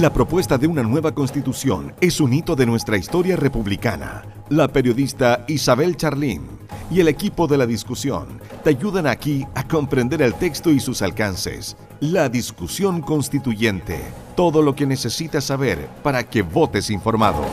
La propuesta de una nueva constitución es un hito de nuestra historia republicana. La periodista Isabel Charlín y el equipo de la discusión te ayudan aquí a comprender el texto y sus alcances. La discusión constituyente. Todo lo que necesitas saber para que votes informado.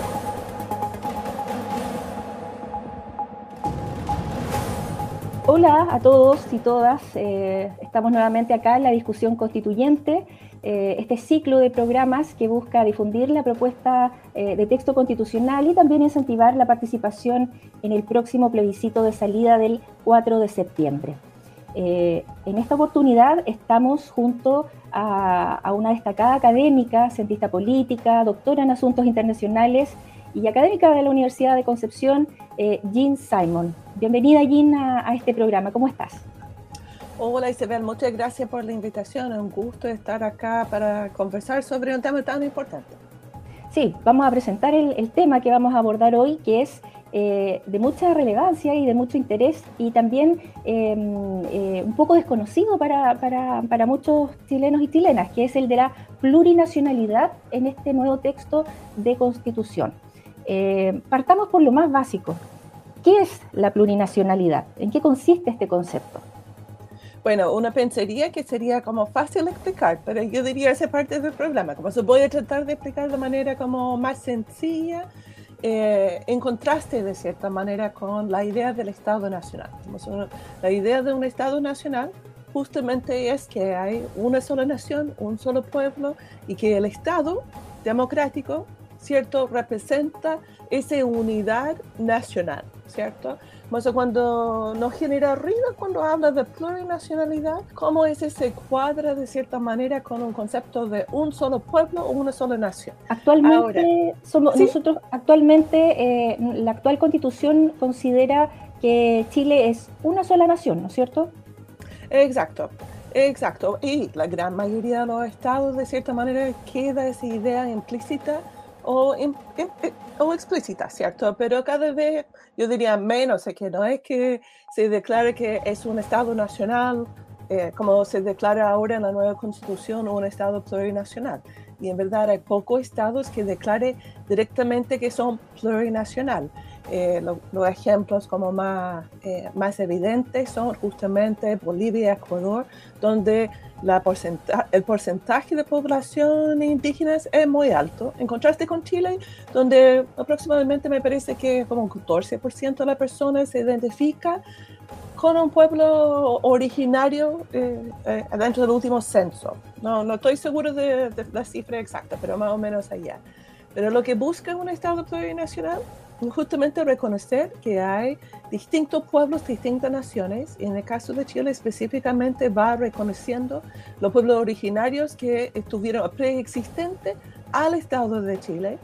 Hola a todos y todas. Eh, estamos nuevamente acá en la discusión constituyente eh, este ciclo de programas que busca difundir la propuesta eh, de texto constitucional y también incentivar la participación en el próximo plebiscito de salida del 4 de septiembre. Eh, en esta oportunidad estamos junto a, una destacada académica, cientista política, doctora en asuntos internacionales y académica de la Universidad de Concepción, Jean Simon. Bienvenida, Jean, a, a este programa. ¿Cómo estás? Hola Isabel, muchas gracias por la invitación. Es un gusto estar acá para conversar sobre un tema tan importante. Sí, vamos a presentar el, tema que vamos a abordar hoy, que es eh, de mucha relevancia y de mucho interés y también em, eh, un poco desconocido para, para, para, muchos chilenos y chilenas, que es el de la plurinacionalidad en este nuevo texto de constitución. Eh, partamos por lo más básico. ¿Qué es la plurinacionalidad? ¿En qué consiste este concepto? Bueno, una pensaría que sería como fácil explicar, pero yo diría esa parte del problema. Como se voy a tratar de explicar de manera como más sencilla, eh, en contraste de cierta manera con la idea del Estado Nacional. La idea de un Estado Nacional justamente es que hay una sola nación, un solo pueblo y que el Estado democrático, ¿cierto?, representa esa unidad nacional, ¿cierto? Cuando nos genera ruido cuando habla de plurinacionalidad, ¿cómo ese se cuadra de cierta manera con un concepto de un solo pueblo o una sola nación? Actualmente, somos, nosotros, actualmente, eh, la actual constitución considera que Chile es una sola nación, ¿no es cierto? Exacto. Exacto, y la gran mayoría de los estados de cierta manera queda esa idea implícita o, explícita, ¿cierto? Pero cada vez yo diría menos, es que no es que se declare que es un Estado nacional, eh, como se declara ahora en la nueva constitución, un Estado plurinacional. Y en verdad hay pocos estados que declare directamente que son plurinacional. Eh, los ejemplos como más, eh, más evidentes son justamente Bolivia Ecuador, donde la el porcentaje de población indígena es muy alto, en contraste con Chile, donde aproximadamente me parece que como un 14% de la persona se identifica con un pueblo originario eh, eh, dentro del último censo. No, no estoy seguro de, de, la cifra exacta, pero más o menos allá. Pero lo que busca un Estado plurinacional justamente reconocer que hay distintos pueblos, distintas naciones, en el caso de Chile específicamente va reconociendo los pueblos originarios que estuvieron preexistentes al Estado de Chile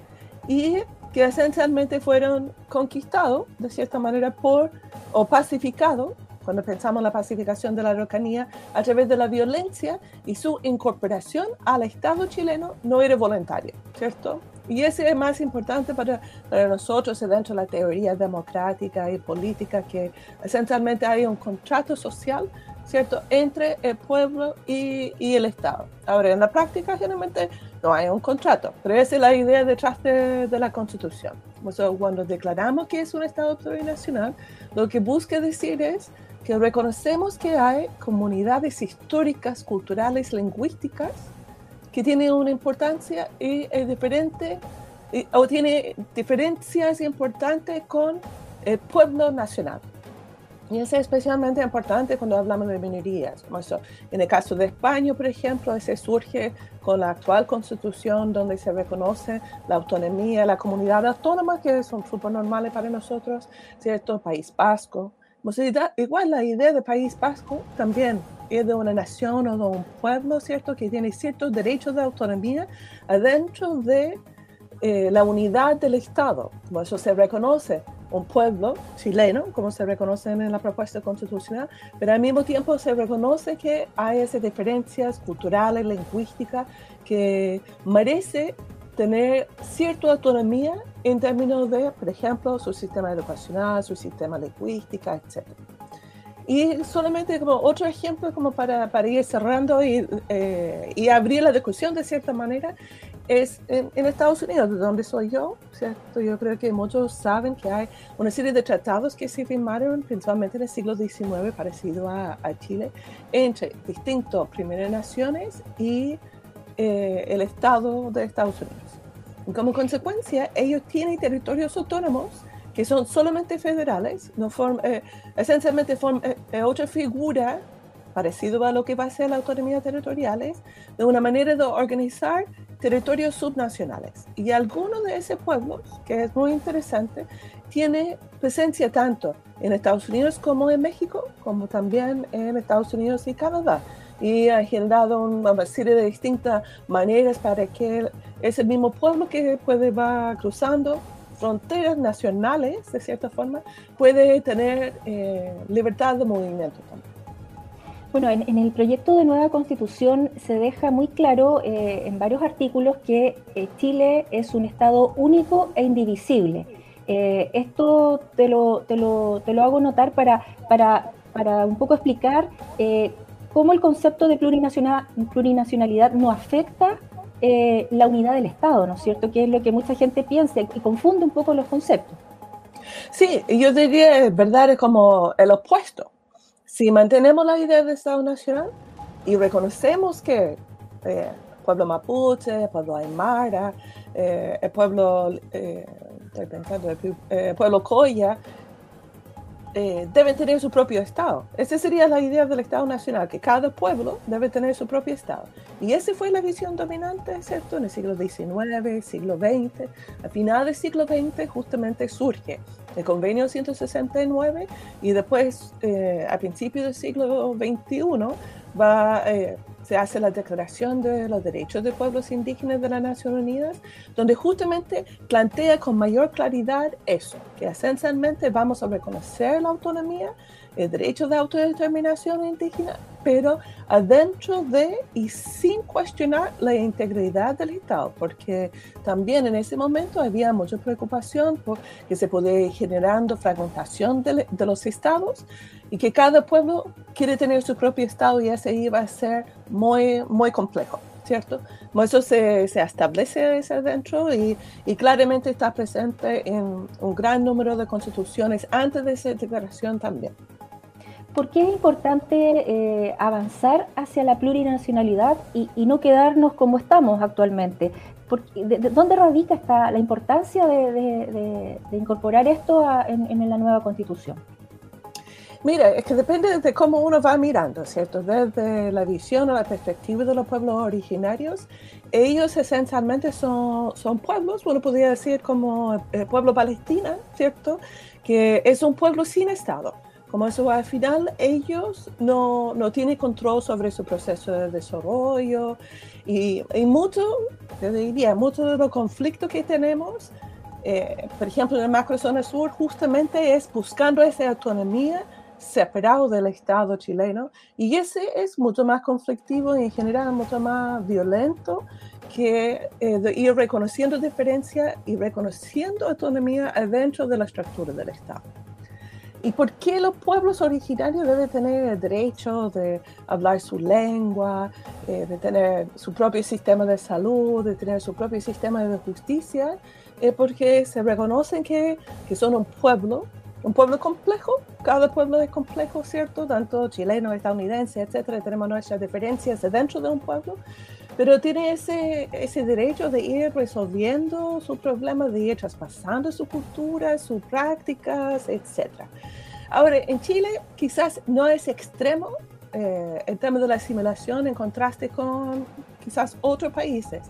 y que esencialmente fueron conquistados de cierta manera por o pacificados cuando pensamos en la pacificación de la Araucanía, a través de la violencia y su incorporación al Estado chileno no era voluntaria, ¿cierto? Y ese es más importante para, para nosotros dentro de la teoría democrática y política, que esencialmente hay un contrato social, ¿cierto?, entre el pueblo y, y el Estado. Ahora, en la práctica generalmente no hay un contrato, pero esa es la idea detrás de, de la Constitución. O sea, cuando declaramos que es un Estado plurinacional, lo que busca decir es que reconocemos que hay comunidades históricas, culturales, lingüísticas, que tiene una importancia y es diferente o tiene diferencias importantes con el pueblo nacional. Y eso es especialmente importante cuando hablamos de minorías. en el caso de España, por ejemplo, ese surge con la actual constitución donde se reconoce la autonomía, la comunidad autónoma, que son súper normales para nosotros, ¿cierto? País Vasco. Igual la idea de País Vasco también es de una nación o de un pueblo, ¿cierto? Que tiene ciertos derechos de autonomía adentro de eh, la unidad del Estado. Como eso se reconoce un pueblo chileno, como se reconoce en la propuesta constitucional, pero al mismo tiempo se reconoce que hay esas diferencias culturales, lingüísticas, que merece tener cierta autonomía en términos de, por ejemplo, su sistema educacional, su sistema lingüístico, etc. Y solamente como otro ejemplo, como para, para ir cerrando y, eh, y, abrir la discusión de cierta manera, es en, Estados Unidos, de donde soy yo, ¿cierto? Yo creo que muchos saben que hay una serie de tratados que se firmaron principalmente en el siglo XIX, parecido a, Chile, entre distintos primeras naciones y eh, el Estado de Estados Unidos. Y como consecuencia, ellos tienen territorios autónomos que son solamente federales, no eh, esencialmente forman eh, otra figura parecido a lo que va a ser la autonomía territoriales, de una manera de organizar territorios subnacionales. Y algunos de esos pueblos, que es muy interesante, tiene presencia tanto en Estados Unidos como en México, como también en Estados Unidos y Canadá. Y ha generado una serie de distintas maneras para que ese mismo pueblo que puede va cruzando fronteras nacionales, de cierta forma, puede tener eh, libertad de movimiento también. Bueno, en, el proyecto de nueva constitución se deja muy claro eh, en varios artículos que eh, Chile es un Estado único e indivisible. Esto te lo, te, lo, te lo, hago notar para, para, para un poco explicar cómo el concepto de plurinacionalidad no afecta la unidad del Estado, ¿no es cierto? Que es lo que mucha gente piensa y confunde un poco los conceptos. Sí, yo diría, verdad, es como el opuesto si mantenemos la idea de Estado Nacional y reconocemos que eh, el pueblo mapuche, el pueblo aymara, eh, el pueblo, eh, el pueblo coya, deben tener su propio Estado. Esa sería la idea del Estado Nacional, que cada pueblo debe tener su propio Estado. Y esa fue la visión dominante, ¿cierto? En el siglo XIX, siglo XX. A final del siglo XX justamente surge el convenio 169 y después eh, a principios del siglo XXI va, eh, se hace la Declaración de los Derechos de Pueblos Indígenas de las Naciones Unidas, donde justamente plantea con mayor claridad eso, que esencialmente vamos a reconocer la autonomía el derecho de autodeterminación indígena, pero adentro de y sin cuestionar la integridad del Estado, porque también en ese momento había mucha preocupación por que se podía ir generando fragmentación de, los estados y que cada pueblo quiere tener su propio estado y ese iba a ser muy, muy complejo. ¿cierto? Eso se, se establece adentro y, y, claramente está presente en un gran número de constituciones antes de esa declaración también. ¿Por qué es importante eh, avanzar hacia la plurinacionalidad y, no quedarnos como estamos actualmente? de, ¿Dónde radica esta, la importancia de, incorporar esto en, la nueva constitución? Mira, es que depende de cómo uno va mirando, ¿cierto? Desde la visión o la perspectiva de los pueblos originarios, ellos esencialmente son, son pueblos, uno podría decir como el pueblo palestina, ¿cierto? Que es un pueblo sin Estado como eso al final ellos no, no, tienen control sobre su proceso de desarrollo y, y mucho, yo diría, mucho de los conflictos que tenemos, eh, por ejemplo en la macrozona sur, justamente es buscando esa autonomía separado del Estado chileno y ese es mucho más conflictivo y en general mucho más violento que eh, ir reconociendo diferencia y reconociendo autonomía adentro de la estructura del Estado. ¿Y por qué los pueblos originarios deben tener el derecho de hablar su lengua, eh, de tener su propio sistema de salud, de tener su propio sistema de justicia? Es porque se reconocen que, que son un pueblo, un pueblo complejo. Cada pueblo es complejo, ¿cierto? Tanto chileno, estadounidense, etcétera. Tenemos nuestras diferencias dentro de un pueblo pero tiene ese, ese derecho de ir resolviendo sus problemas, de ir traspasando su cultura, sus prácticas, etc. Ahora, en Chile quizás no es extremo eh, el tema de la asimilación en contraste con quizás otros países,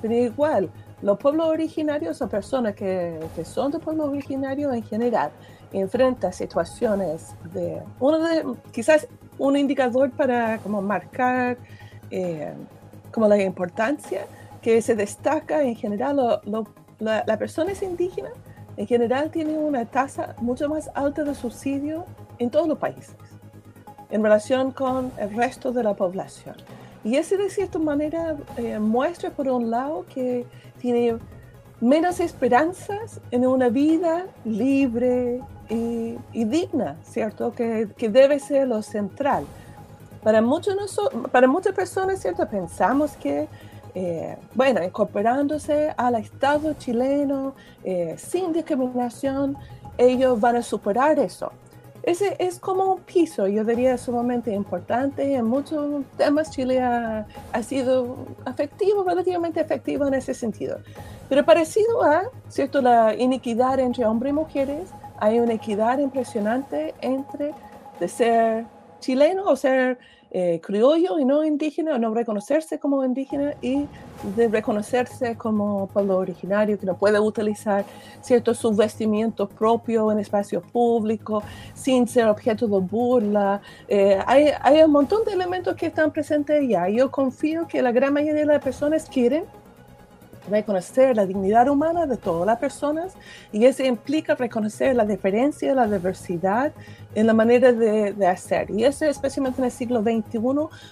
pero igual, los pueblos originarios son personas que, que son de pueblos originarios en general, enfrentan situaciones de, uno de, quizás un indicador para como marcar eh, como la importancia que se destaca en general, la, persona es indígena, en general tiene una tasa mucho más alta de subsidio en todos los países en relación con el resto de la población. Y ese de cierta manera eh, muestra por un lado que tiene menos esperanzas en una vida libre y, digna, ¿cierto? Que, que debe ser lo central. Para, muchos para muchas personas, ¿cierto? Pensamos que eh, bueno, incorporándose al Estado chileno eh, sin discriminación, ellos van a superar eso. Ese es como un piso, yo diría, sumamente importante. En muchos temas Chile ha, ha sido efectivo, relativamente efectivo en ese sentido. Pero parecido a, ¿cierto?, la inequidad entre hombres y mujeres, hay una equidad impresionante entre de ser chileno o ser eh, criollo y no indígena, o no reconocerse como indígena y de reconocerse como pueblo originario que no puede utilizar ciertos subvestimientos propios en espacios públicos sin ser objeto de burla. Eh, hay, hay un montón de elementos que están presentes ya. Yo confío que la gran mayoría de las personas quieren reconocer la dignidad humana de todas las personas y eso implica reconocer la diferencia, la diversidad en la manera de, hacer. Y eso, especialmente en el siglo XXI,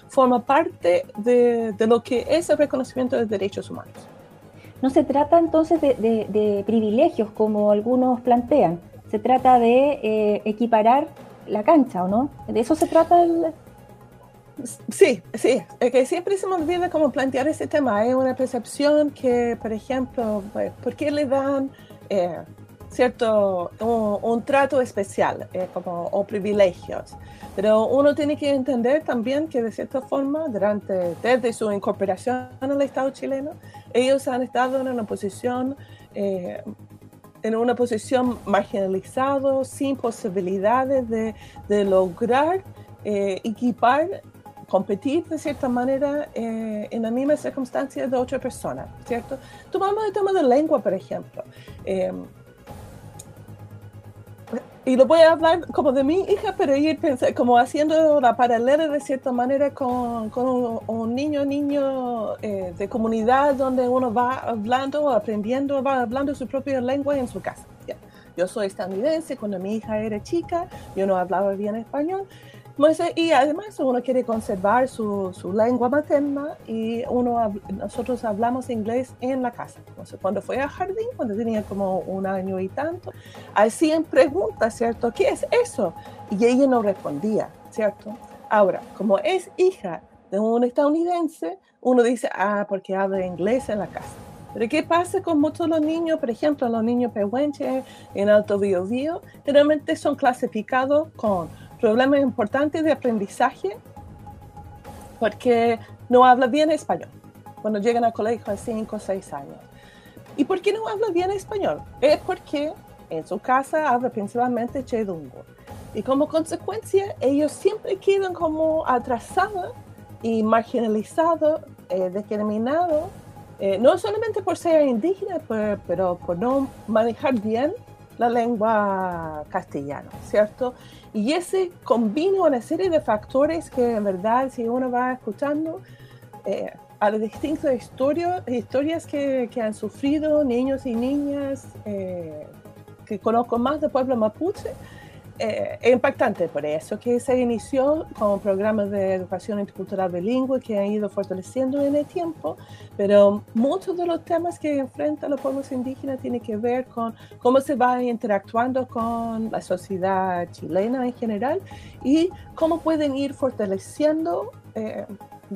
forma parte de, lo que es el reconocimiento de derechos humanos. No se trata entonces de, privilegios como algunos plantean, se trata de eh, equiparar la cancha, ¿o no? ¿De eso se trata el, Sí, sí, es que siempre se me olvida cómo plantear ese tema. Hay una percepción que, por ejemplo, pues, ¿por qué le dan eh, cierto un, trato especial eh, como, o privilegios? Pero uno tiene que entender también que de cierta forma, durante, desde su incorporación al Estado chileno, ellos han estado en una posición eh, en una posición marginalizada, sin posibilidades de, de lograr equipar competir de cierta manera eh, en la misma circunstancia de otra persona, ¿cierto? Tomamos el tema de lengua, por ejemplo. Em, y lo voy a hablar como de mi hija, pero ir como haciendo la paralela de cierta manera con, con un, niño, niño eh, de comunidad donde uno va hablando, aprendiendo, va hablando su propia lengua en su casa. Yo soy estadounidense, cuando mi hija era chica, yo no hablaba bien español, y además uno quiere conservar su, su, lengua materna y uno, nosotros hablamos inglés en la casa. Entonces, cuando fue al jardín, cuando tenía como un año y tanto, hacían preguntas, ¿cierto? ¿Qué es eso? Y ella no respondía, ¿cierto? Ahora, como es hija de un estadounidense, uno dice, ah, porque habla inglés en la casa. Pero ¿qué pasa con muchos de los niños? Por ejemplo, los niños pehuenches en Alto Biobío, generalmente son clasificados con problemas importantes de aprendizaje porque no habla bien español cuando llegan al colegio a 5 o 6 años. ¿Y por qué no habla bien español? Es porque en su casa habla principalmente chedungo. Y como consecuencia, ellos siempre quedan como atrasados y marginalizados, eh, discriminados, eh, no solamente por ser indígenas, pues, pero por no manejar bien la lengua castellana, ¿cierto? Y ese combina una serie de factores que en verdad si uno va escuchando eh, a las distintas historias, que, han sufrido niños y niñas eh, que conozco más del pueblo mapuche, eh, es impactante por eso que se inició con programas de educación intercultural bilingüe que han ido fortaleciendo en el tiempo, pero muchos de los temas que enfrentan los pueblos indígenas tienen que ver con cómo se va interactuando con la sociedad chilena en general y cómo pueden ir fortaleciendo eh,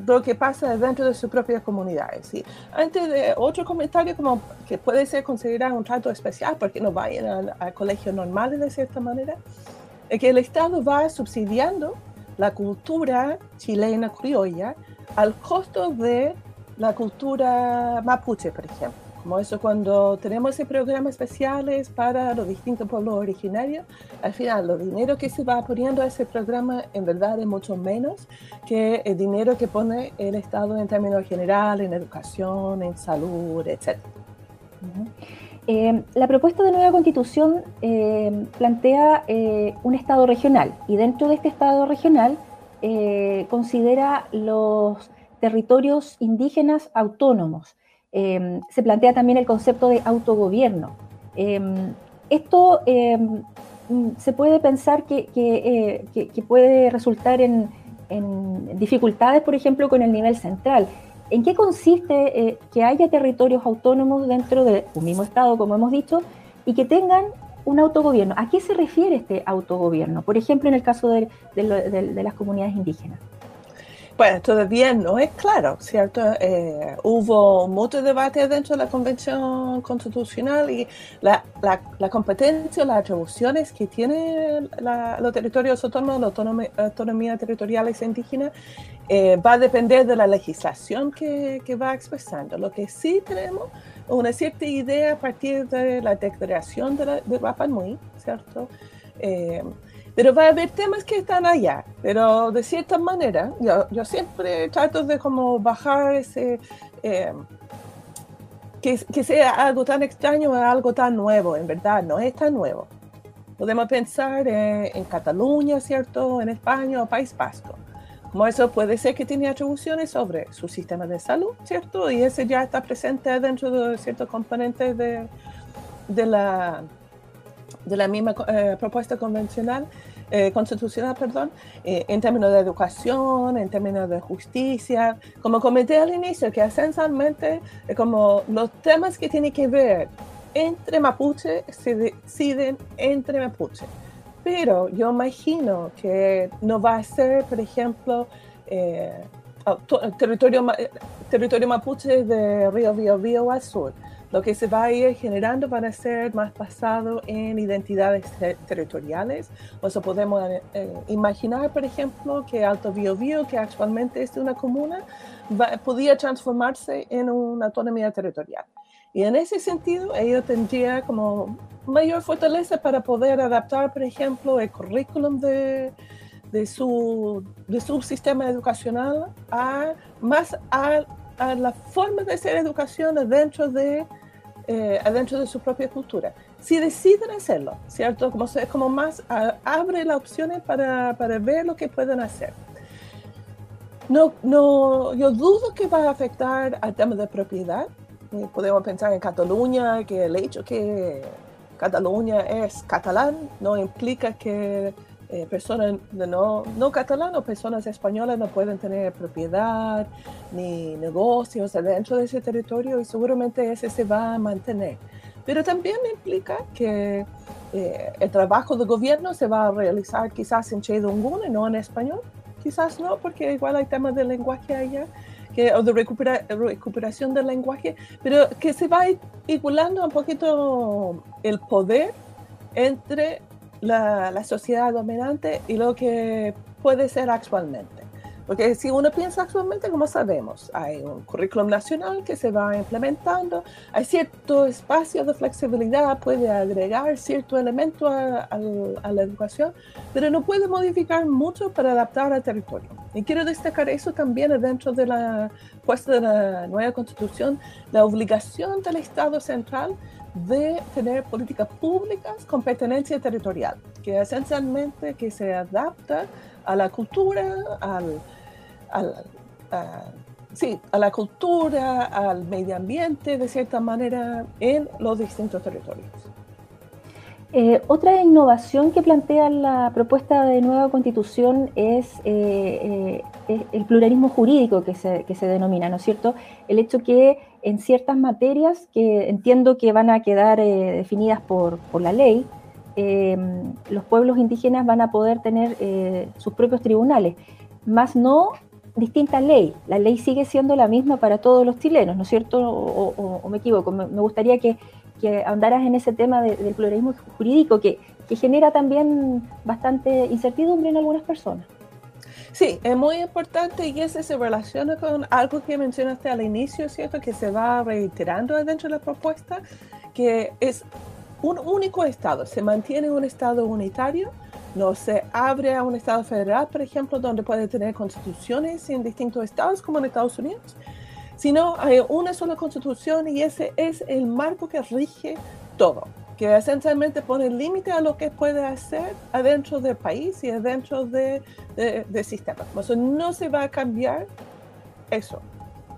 lo que pasa dentro de sus propias comunidades. ¿sí? Antes de otro comentario como que puede ser considerado un trato especial porque no vayan al colegio normal de cierta manera, es que el Estado va subsidiando la cultura chilena criolla al costo de la cultura mapuche, por ejemplo. Como eso cuando tenemos ese programa especiales para los distintos pueblos originarios, al final los dinero que se va poniendo a ese programa en verdad es mucho menos que el dinero que pone el Estado en términos generales, en educación, en salud, etc. Eh, la propuesta de nueva constitución eh, plantea eh, un Estado regional y dentro de este Estado regional considera los territorios indígenas autónomos. Em, se plantea también el concepto de autogobierno. Em, esto em, se puede pensar que, eh, puede resultar en, dificultades, por ejemplo, con el nivel central. ¿En qué consiste eh, que haya territorios autónomos dentro de un mismo Estado, como hemos dicho, y que tengan un autogobierno? ¿A qué se refiere este autogobierno? Por ejemplo, en el caso de las comunidades indígenas. Bueno, todavía no es claro, ¿cierto? Eh, hubo mucho debate dentro de la Convención Constitucional y la, competencia, las atribuciones que tienen los territorios autónomos, la autonomía, autonomía territorial indígena, eh, va a depender de la legislación que, que, va expresando. Lo que sí tenemos una cierta idea a partir de la declaración de, la, de Rapa Nui, ¿cierto? Eh, pero va a haber temas que están allá, pero de cierta manera, yo, yo siempre trato de como bajar ese, eh, que, que, sea algo tan extraño algo tan nuevo, en verdad, no es tan nuevo. Podemos pensar en Cataluña, ¿cierto? En España o País Vasco. Como eso puede ser que tiene atribuciones sobre su sistema de salud, ¿cierto? Y ese ya está presente dentro de ciertos componentes de, de la de la misma eh, propuesta convencional, eh, constitucional, perdón, eh, en términos de educación, en términos de justicia, como comenté al inicio, que esencialmente como los temas que tienen que ver entre mapuche se deciden entre mapuche. Pero yo imagino que no va a ser, por ejemplo, territorio, territorio mapuche de Río Biobío al sur lo que se va a ir generando van a ser más basado en identidades territoriales. O sea, podemos eh, eh, imaginar, por ejemplo, que Alto Biobío, que actualmente es una comuna, podría transformarse en una autonomía territorial. Y en ese sentido, ello tendría como mayor fortaleza para poder adaptar, por ejemplo, el currículum de, de, su, de su sistema educacional a más a a la forma de hacer educación dentro de, eh, adentro de su propia cultura. Si deciden hacerlo, ¿cierto? Como, es como más abre las opciones para, para, ver lo que pueden hacer. No, no, yo dudo que va a afectar al tema de propiedad. Eh, podemos pensar en Cataluña, que el hecho que Cataluña es catalán no implica que eh, personas no, no catalanas, personas españolas no pueden tener propiedad ni negocios dentro de ese territorio y seguramente ese se va a mantener. Pero también implica que eh, el trabajo de gobierno se va a realizar quizás en Chedungun y no en español. Quizás no, porque igual hay temas de lenguaje allá. Que, o de recuperación del lenguaje, pero que se va igualando un poquito el poder entre la, la, sociedad dominante y lo que puede ser actualmente. Porque si uno piensa actualmente, como sabemos, hay un currículum nacional que se va implementando, hay cierto espacio de flexibilidad, puede agregar cierto elemento a, a, la educación, pero no puede modificar mucho para adaptar al territorio. Y quiero destacar eso también dentro de la puesta de la nueva constitución, la obligación del Estado central de tener políticas públicas con pertenencia territorial, que esencialmente que se adapta a la cultura, al, a, sí, a la cultura, al medio ambiente, de cierta manera, en los distintos territorios. Eh, otra innovación que plantea la propuesta de nueva constitución es, eh, eh, el pluralismo jurídico que se, que se, denomina, ¿no es cierto? El hecho que en ciertas materias que entiendo que van a quedar definidas por, por, la ley, los pueblos indígenas van a poder tener sus propios tribunales, más no distinta ley. La ley sigue siendo la misma para todos los chilenos, ¿no es cierto? O, me equivoco. Me, gustaría que, que, ahondaras en ese tema del pluralismo jurídico que, que, genera también bastante incertidumbre en algunas personas. Sí, es muy importante y ese se relaciona con algo que mencionaste al inicio, ¿cierto? Que se va reiterando dentro de la propuesta, que es un único Estado, se mantiene un Estado unitario no se abre a un Estado federal, por ejemplo, donde puede tener constituciones en distintos estados, como en Estados Unidos, sino hay una sola constitución y ese es el marco que rige todo, que esencialmente pone límite a lo que puede hacer adentro del país y adentro del de, de sistema. no se va a cambiar eso.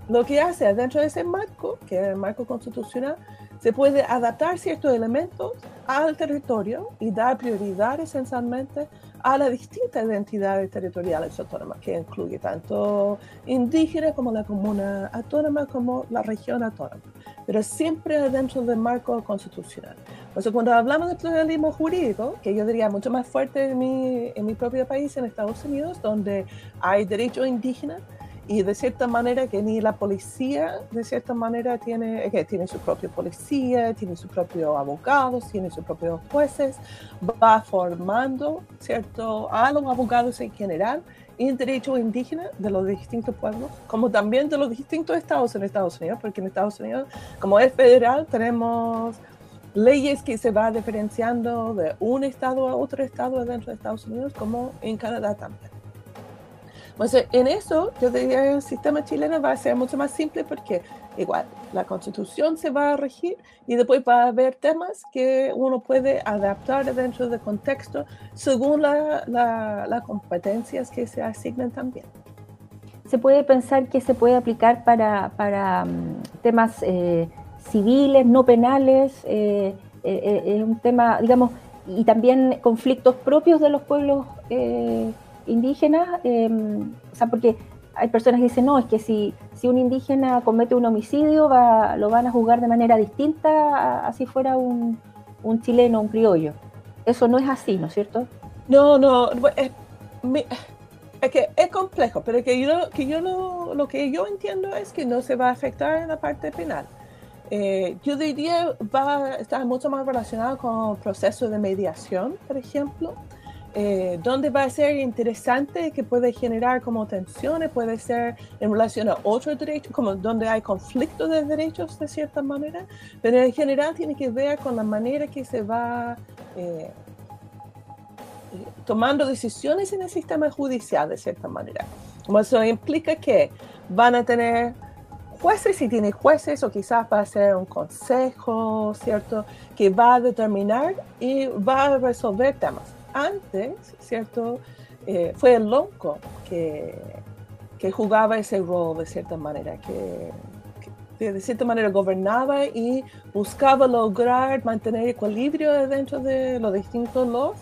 Lo que hace adentro de ese marco, que es el marco constitucional, se puede adaptar ciertos elementos al territorio y dar prioridad esencialmente a las distintas identidades territoriales autónomas, que incluye tanto indígenas como la comuna autónoma como la región autónoma, pero siempre dentro del marco constitucional. Entonces, cuando hablamos de pluralismo jurídico, que yo diría mucho más fuerte en mi, en mi propio país, en Estados Unidos, donde hay derecho indígena, y de cierta manera que ni la policía, de cierta manera, tiene, que tiene su propia policía, tiene sus propios abogados, tiene sus propios jueces, va formando, ¿cierto?, a los abogados en general en derecho indígena de los distintos pueblos, como también de los distintos estados en Estados Unidos, porque en Estados Unidos, como es federal, tenemos leyes que se va diferenciando de un estado a otro estado dentro de Estados Unidos, como en Canadá también. Entonces, en eso, yo diría que el sistema chileno va a ser mucho más simple porque igual la constitución se va a regir y después va a haber temas que uno puede adaptar dentro del contexto según las la, competencias que se asignan también. Se puede pensar que se puede aplicar para, para mm, temas eh, civiles, no penales, eh, eh, es un tema, digamos, y también conflictos propios de los pueblos indígenas, em, o sea, porque hay personas que dicen, no, es que si, si un indígena comete un homicidio, va, lo van a juzgar de manera distinta a, si fuera un, un chileno, un criollo. Eso no es así, ¿no es cierto? No, no, es, que es complejo, pero que yo, que yo lo, lo que yo entiendo es que no se va a afectar en la parte penal. Eh, yo diría va a estar mucho más relacionado con procesos de mediación, por ejemplo. Eh, donde va a ser interesante que puede generar como tensiones, puede ser en relación a otros derechos, como donde hay conflictos de derechos de cierta manera, pero en general tiene que ver con la manera que se va eh, tomando decisiones en el sistema judicial de cierta manera. Como eso implica que van a tener jueces, si tiene jueces, o quizás va a ser un consejo, ¿cierto? Que va a determinar y va a resolver temas antes, ¿cierto? Eh, fue el loco que, que, jugaba ese rol de cierta manera, que, de cierta manera gobernaba y buscaba lograr mantener equilibrio dentro de los distintos los,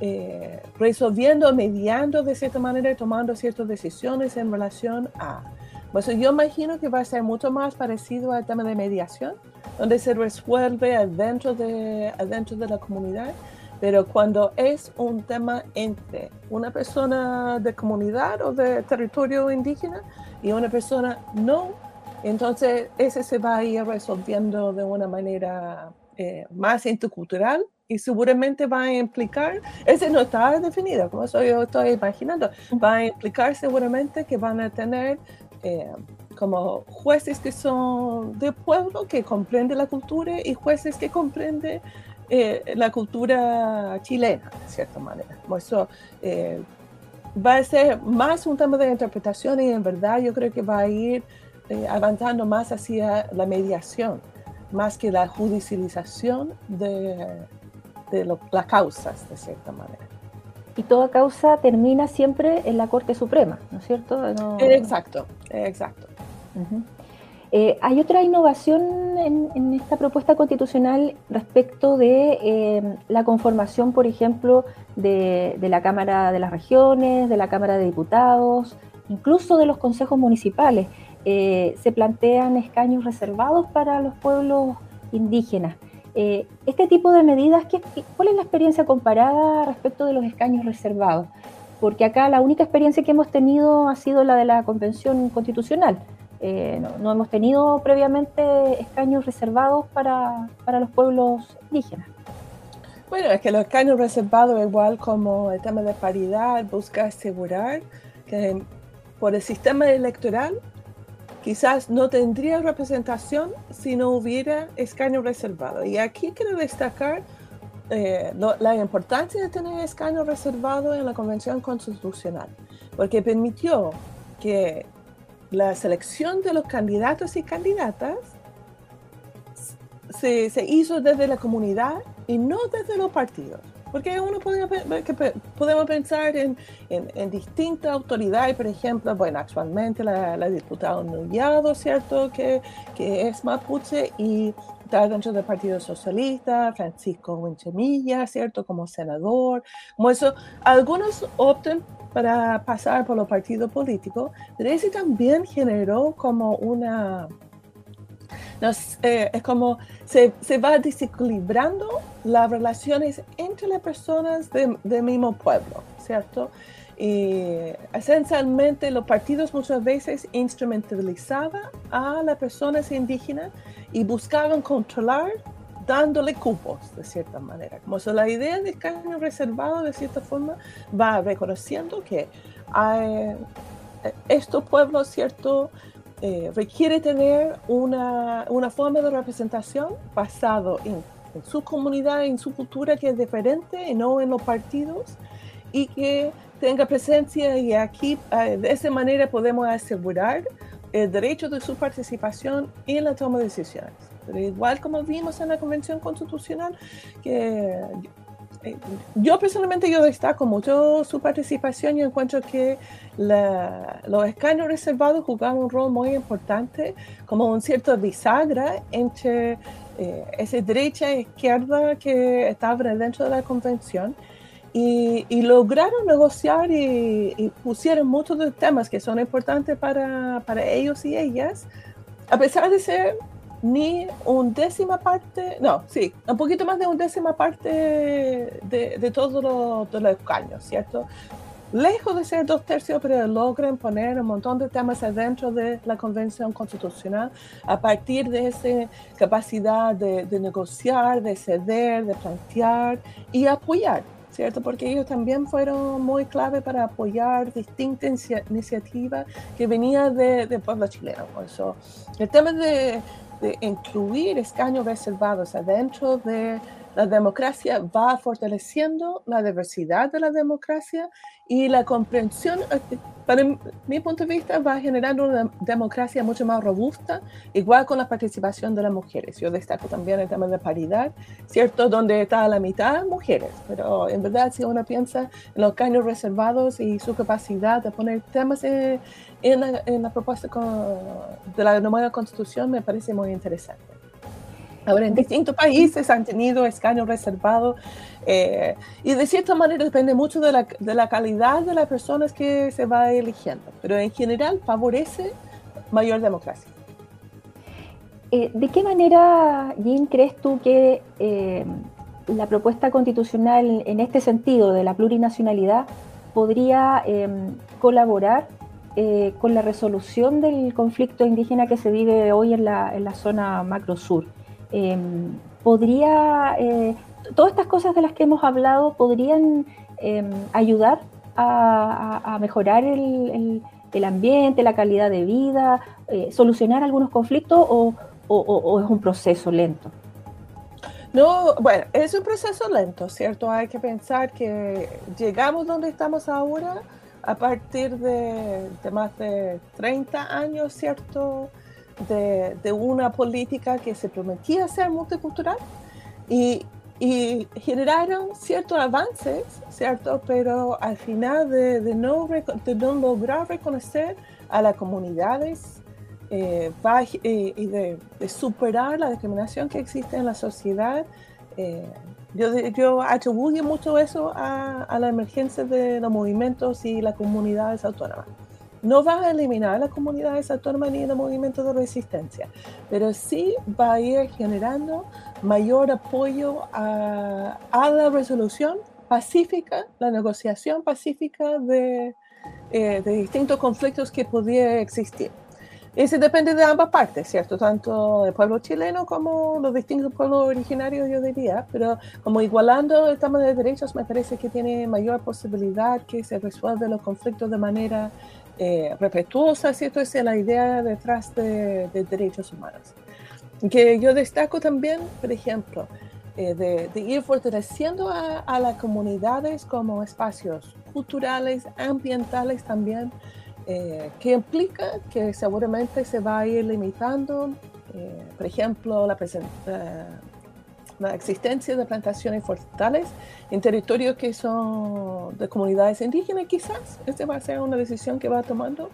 eh, resolviendo, mediando de cierta manera, tomando ciertas decisiones en relación a. Pues yo imagino que va a ser mucho más parecido al tema de mediación, donde se resuelve adentro de, adentro de la comunidad pero cuando es un tema entre una persona de comunidad o de territorio indígena y una persona no, entonces ese se va a ir resolviendo de una manera eh, más intercultural y seguramente va a implicar, ese no está definido, como yo estoy imaginando, va a implicar seguramente que van a tener eh, como jueces que son de pueblo, que comprenden la cultura y jueces que comprenden eh, la cultura chilena, de cierta manera. Eso eh, va a ser más un tema de interpretación y en verdad yo creo que va a ir avanzando más hacia la mediación, más que la judicialización de, de las causas, de cierta manera. Y toda causa termina siempre en la Corte Suprema, ¿no es cierto? Exacto, exacto. Eh, hay otra innovación en, esta propuesta constitucional respecto de eh, la conformación, por ejemplo, de, la Cámara de las Regiones, de la Cámara de Diputados, incluso de los consejos municipales. Eh, se plantean escaños reservados para los pueblos indígenas. Este tipo de medidas, ¿cuál es la experiencia comparada respecto de los escaños reservados? Porque acá la única experiencia que hemos tenido ha sido la de la Convención Constitucional eh, no, hemos tenido previamente escaños reservados para, los pueblos indígenas. Bueno, es que los escaños reservados, igual como el tema de paridad, busca asegurar que por el sistema electoral quizás no tendría representación si no hubiera escaño reservado. Y aquí quiero destacar eh, la importancia de tener escaño reservado en la Convención Constitucional, porque permitió que la selección de los candidatos y candidatas se, se, hizo desde la comunidad y no desde los partidos. Porque uno podemos, podemos pensar en, en, distintas autoridades, por ejemplo, bueno, actualmente la, la diputada Nullado, ¿cierto? Que, que es mapuche y está dentro del Partido Socialista, Francisco Winchemilla, ¿cierto? Como senador, como eso. Algunos optan para pasar por los partidos políticos, pero ese también generó como una Eh, es como se, se, va desequilibrando las relaciones entre las personas del mismo pueblo, ¿cierto? Y esencialmente los partidos muchas veces instrumentalizaban a las personas indígenas y buscaban controlar dándole cupos de cierta manera. Como si la idea de escaño reservado de cierta forma va reconociendo que hay, estos pueblos, ¿cierto? Eh, requiere tener una, una, forma de representación basado en, en, su comunidad, en su cultura que es diferente y no en los partidos y que tenga presencia y aquí eh, de esa manera podemos asegurar el derecho de su participación en la toma de decisiones. Pero igual como vimos en la Convención Constitucional, que yo personalmente yo destaco mucho su participación. Y encuentro que los escaños reservados jugaban un rol muy importante como un cierto bisagra entre eh, esa derecha e izquierda que estaba dentro de la convención. Y, lograron negociar y, pusieron muchos de los temas que son importantes para, para ellos y ellas, a pesar de ser ni un décima parte, no, sí, un poquito más de un décima parte de, de todos los, los escaños, ¿cierto? Lejos de ser dos tercios, pero logran poner un montón de temas adentro de la Convención Constitucional a partir de esa capacidad de, de negociar, de ceder, de plantear y apoyar. ¿cierto? Porque ellos también fueron muy clave para apoyar distintas iniciativas que venían del de pueblo chileno. Por eso, el tema de, de incluir escaños reservados adentro de la democracia va fortaleciendo la diversidad de la democracia y la comprensión, para mi punto de vista, va generando una democracia mucho más robusta, igual con la participación de las mujeres. Yo destaco también el tema de paridad, ¿cierto? Donde está la mitad mujeres, pero en verdad si uno piensa en los caños reservados y su capacidad de poner temas en, la, en la, propuesta de la nueva constitución, me parece muy interesante. Ahora, en distintos países han tenido escaños reservados eh, y de cierta manera depende mucho de la, de la, calidad de las personas que se va eligiendo, pero en general favorece mayor democracia. Eh, ¿De qué manera, Jim, crees tú que eh, la propuesta constitucional en este sentido de la plurinacionalidad podría colaborar con la resolución del conflicto indígena que se vive hoy en la, en la zona macro sur? Em, podría, eh, todas estas cosas de las que hemos hablado podrían em, ayudar a, mejorar el, ambiente, la calidad de vida, eh, solucionar algunos conflictos o, es un proceso lento? No, bueno, es un proceso lento, ¿cierto? Hay que pensar que llegamos donde estamos ahora a partir de, de más de 30 años, ¿cierto? De, una política que se prometía ser multicultural y, generaron ciertos avances, ¿cierto? Pero al final de, no, de no lograr reconocer a las comunidades eh, eh, y de, superar la discriminación que existe en la sociedad, eh, yo, yo atribuyo mucho eso a, a la emergencia de los movimientos y las comunidades autónomas no va a eliminar las comunidades autónomas ni el movimiento de resistencia, pero sí va a ir generando mayor apoyo a, la resolución pacífica, la negociación pacífica de, eh, distintos conflictos que podrían existir. Eso depende de ambas partes, ¿cierto? Tanto el pueblo chileno como los distintos pueblos originarios, yo diría, pero como igualando el tema de derechos, me parece que tiene mayor posibilidad que se resuelvan los conflictos de manera eh, respetuosa, ¿cierto? Esa es la idea detrás de, derechos humanos. Que yo destaco también, por ejemplo, eh, de, ir fortaleciendo a, las comunidades como espacios culturales, ambientales también, eh, que implica que seguramente se va a ir limitando, por ejemplo, la, la existencia de plantaciones forestales en territorios que son de comunidades indígenas, quizás. Esta va a ser una decisión que va tomando.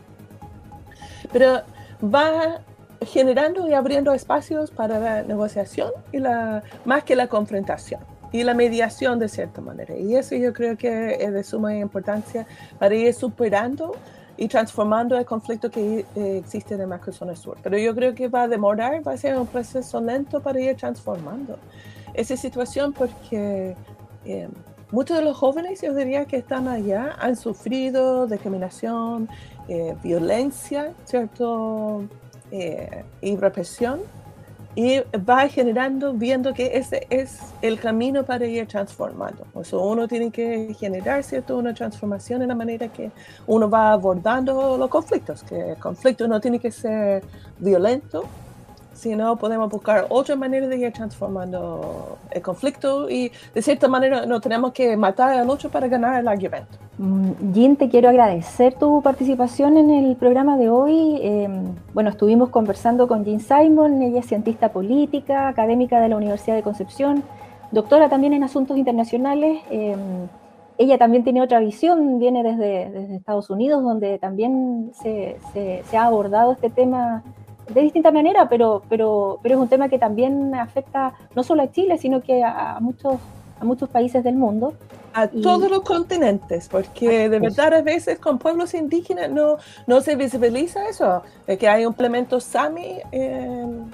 Pero va generando y abriendo espacios para la negociación y la, más que la confrontación y la mediación de cierta manera. Y eso yo creo que es de suma importancia para ir superando y transformando el conflicto que eh, existe en el macrozona sur. Pero yo creo que va a demorar, va a ser un proceso lento para ir transformando esa situación porque eh, muchos de los jóvenes, yo diría que están allá, han sufrido discriminación, eh, violencia, ¿cierto? y represión y va generando, viendo que ese es el camino para ir transformando. O sea, uno tiene que generar cierto una transformación en la manera que uno va abordando los conflictos, que el conflicto no tiene que ser violento, sino podemos buscar otra manera de ir transformando el conflicto y de cierta manera no tenemos que matar al otro para ganar el argumento. Mm, Jean, te quiero agradecer tu participación en el programa de hoy. Em, bueno, estuvimos conversando con Jean Simon, ella es cientista política, académica de la Universidad de Concepción, doctora también en asuntos internacionales. Em, ella también tiene otra visión, viene desde, Estados Unidos, donde también se, se ha abordado este tema de distinta manera, pero, pero, pero es un tema que también afecta no solo a Chile, sino que a, muchos, a muchos países del mundo. A todos los continentes, porque de verdad a veces con pueblos indígenas no, no se visibiliza eso, que hay implementos SAMI en,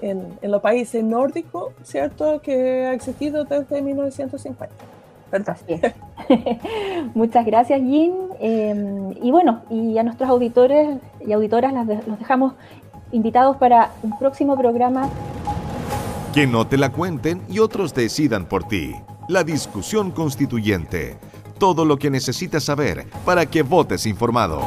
en, los países nórdicos, ¿cierto? Que ha existido desde 1950. ¿verdad? Muchas gracias, Jean. Em, y bueno, y a nuestros auditores y auditoras los dejamos invitados para un próximo programa. Que no te la cuenten y otros decidan por ti. La discusión constituyente. Todo lo que necesitas saber para que votes informado.